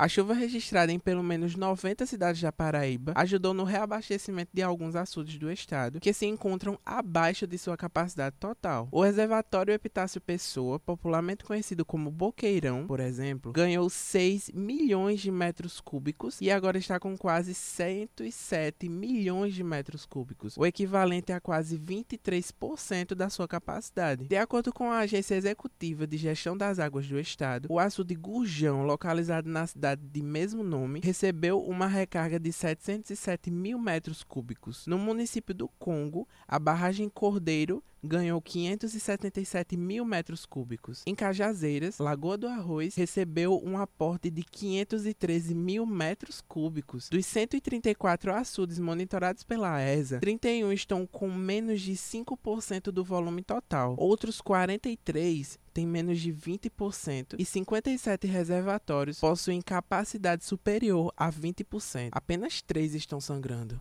A chuva registrada em pelo menos 90 cidades da Paraíba ajudou no reabastecimento de alguns açudes do estado, que se encontram abaixo de sua capacidade total. O reservatório Epitácio Pessoa, popularmente conhecido como Boqueirão, por exemplo, ganhou 6 milhões de metros cúbicos e agora está com quase 107 milhões de metros cúbicos, o equivalente a quase 23% da sua capacidade. De acordo com a Agência Executiva de Gestão das Águas do Estado, o açude Gurjão, localizado na cidade de mesmo nome, recebeu uma recarga de 707 mil metros cúbicos. No município do Congo, a barragem Cordeiro ganhou 577 mil metros cúbicos. Em Cajazeiras, Lagoa do Arroz recebeu um aporte de 513 mil metros cúbicos. Dos 134 açudes monitorados pela ESA, 31 estão com menos de 5% do volume total. Outros 43 têm menos de 20% e 57 reservatórios possuem capacidade superior a 20%. Apenas 3 estão sangrando.